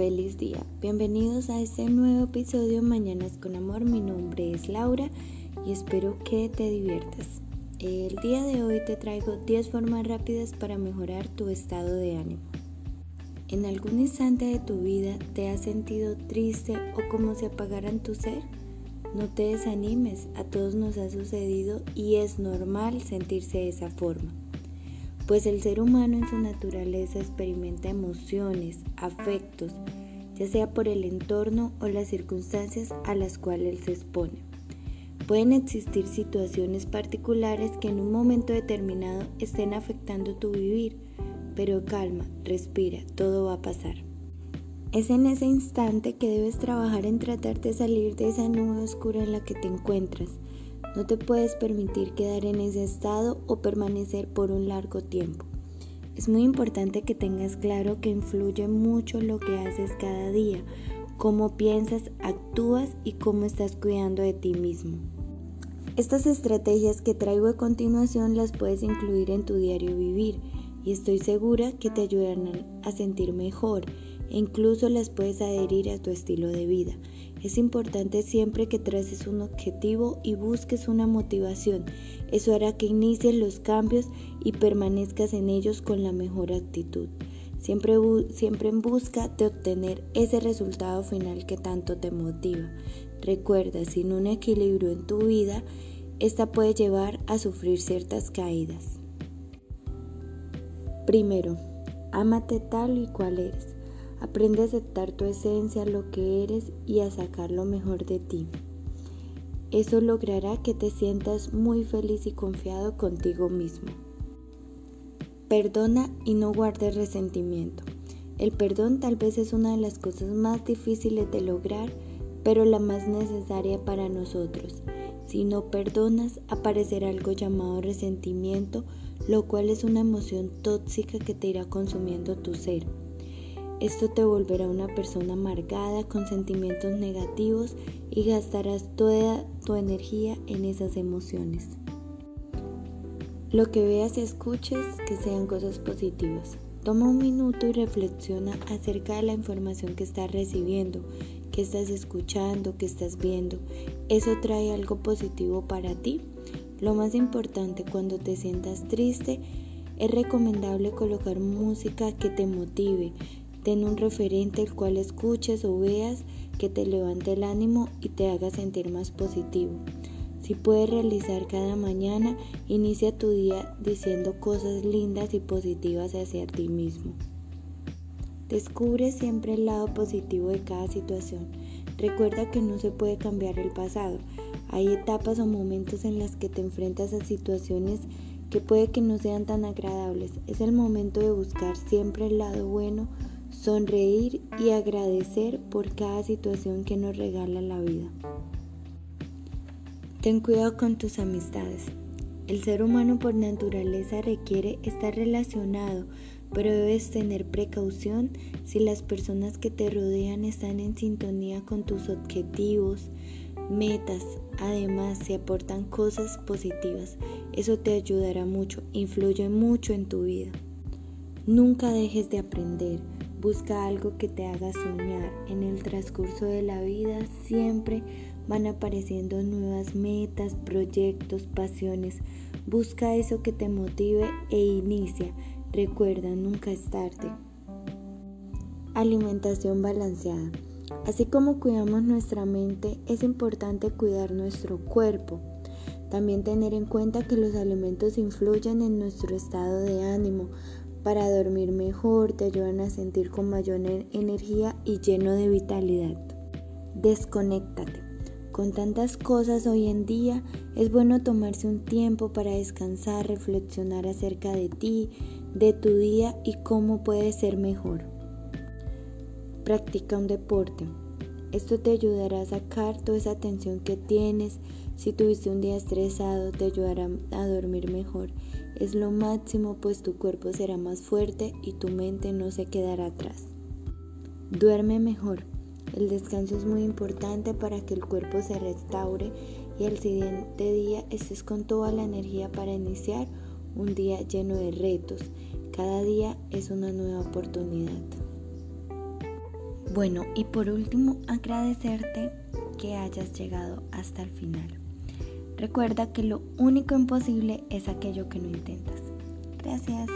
feliz día. Bienvenidos a este nuevo episodio Mañanas con Amor. Mi nombre es Laura y espero que te diviertas. El día de hoy te traigo 10 formas rápidas para mejorar tu estado de ánimo. ¿En algún instante de tu vida te has sentido triste o como si apagaran tu ser? No te desanimes, a todos nos ha sucedido y es normal sentirse de esa forma pues el ser humano en su naturaleza experimenta emociones, afectos, sea por el entorno o las circunstancias a las cuales se expone. Pueden existir situaciones particulares que en un momento determinado estén afectando tu vivir, pero calma, respira, todo va a pasar. Es en ese instante que debes trabajar en tratar de salir de esa nube oscura en la que te encuentras no te puedes permitir quedar en ese estado o permanecer por un largo tiempo. Es muy importante que tengas claro que influye mucho lo que haces cada día, cómo piensas, actúas y cómo estás cuidando de ti mismo. Estas estrategias que traigo a continuación las puedes incluir en tu diario vivir y estoy segura que te ayudarán a sentir mejor incluso las puedes adherir a tu estilo de vida. Es importante siempre que traces un objetivo y busques una motivación. Eso hará que inicies los cambios y permanezcas en ellos con la mejor actitud. Siempre, siempre en busca de obtener ese resultado final que tanto te motiva. Recuerda, sin un equilibrio en tu vida, esta puede llevar a sufrir ciertas caídas. Primero, ámate tal y cual eres. Aprende a aceptar tu esencia, lo que eres y a sacar lo mejor de ti. Eso logrará que te sientas muy feliz y confiado contigo mismo. Perdona y no guardes resentimiento. El perdón tal vez es una de las cosas más difíciles de lograr, pero la más necesaria para nosotros. Si no perdonas, aparecerá algo llamado resentimiento, lo cual es una emoción tóxica que te irá consumiendo tu ser. Esto te volverá una persona amargada con sentimientos negativos y gastarás toda tu energía en esas emociones. Lo que veas y escuches que sean cosas positivas. Toma un minuto y reflexiona acerca de la información que estás recibiendo, que estás escuchando, que estás viendo. ¿Eso trae algo positivo para ti? Lo más importante cuando te sientas triste es recomendable colocar música que te motive, Ten un referente el cual escuches o veas que te levante el ánimo y te haga sentir más positivo. Si puedes realizar cada mañana, inicia tu día diciendo cosas lindas y positivas hacia ti mismo. Descubre siempre el lado positivo de cada situación. Recuerda que no se puede cambiar el pasado. Hay etapas o momentos en las que te enfrentas a situaciones que puede que no sean tan agradables. Es el momento de buscar siempre el lado bueno sonreír y agradecer por cada situación que nos regala la vida. Ten cuidado con tus amistades. El ser humano por naturaleza requiere estar relacionado, pero debes tener precaución si las personas que te rodean están en sintonía con tus objetivos, metas, además si aportan cosas positivas. Eso te ayudará mucho, influye mucho en tu vida. Nunca dejes de aprender. Busca algo que te haga soñar. En el transcurso de la vida siempre van apareciendo nuevas metas, proyectos, pasiones. Busca eso que te motive e inicia. Recuerda, nunca es tarde. Alimentación balanceada. Así como cuidamos nuestra mente, es importante cuidar nuestro cuerpo. También tener en cuenta que los alimentos influyen en nuestro estado de ánimo, para dormir mejor, te ayudan a sentir con mayor energía y lleno de vitalidad. Desconéctate. Con tantas cosas hoy en día, es bueno tomarse un tiempo para descansar, reflexionar acerca de ti, de tu día y cómo puedes ser mejor. Practica un deporte. Esto te ayudará a sacar toda esa tensión que tienes. Si tuviste un día estresado, te ayudará a dormir mejor. Es lo máximo, pues tu cuerpo será más fuerte y tu mente no se quedará atrás. Duerme mejor. El descanso es muy importante para que el cuerpo se restaure y al siguiente día estés con toda la energía para iniciar un día lleno de retos. Cada día es una nueva oportunidad. Bueno, y por último, agradecerte que hayas llegado hasta el final. Recuerda que lo único imposible es aquello que no intentas. Gracias.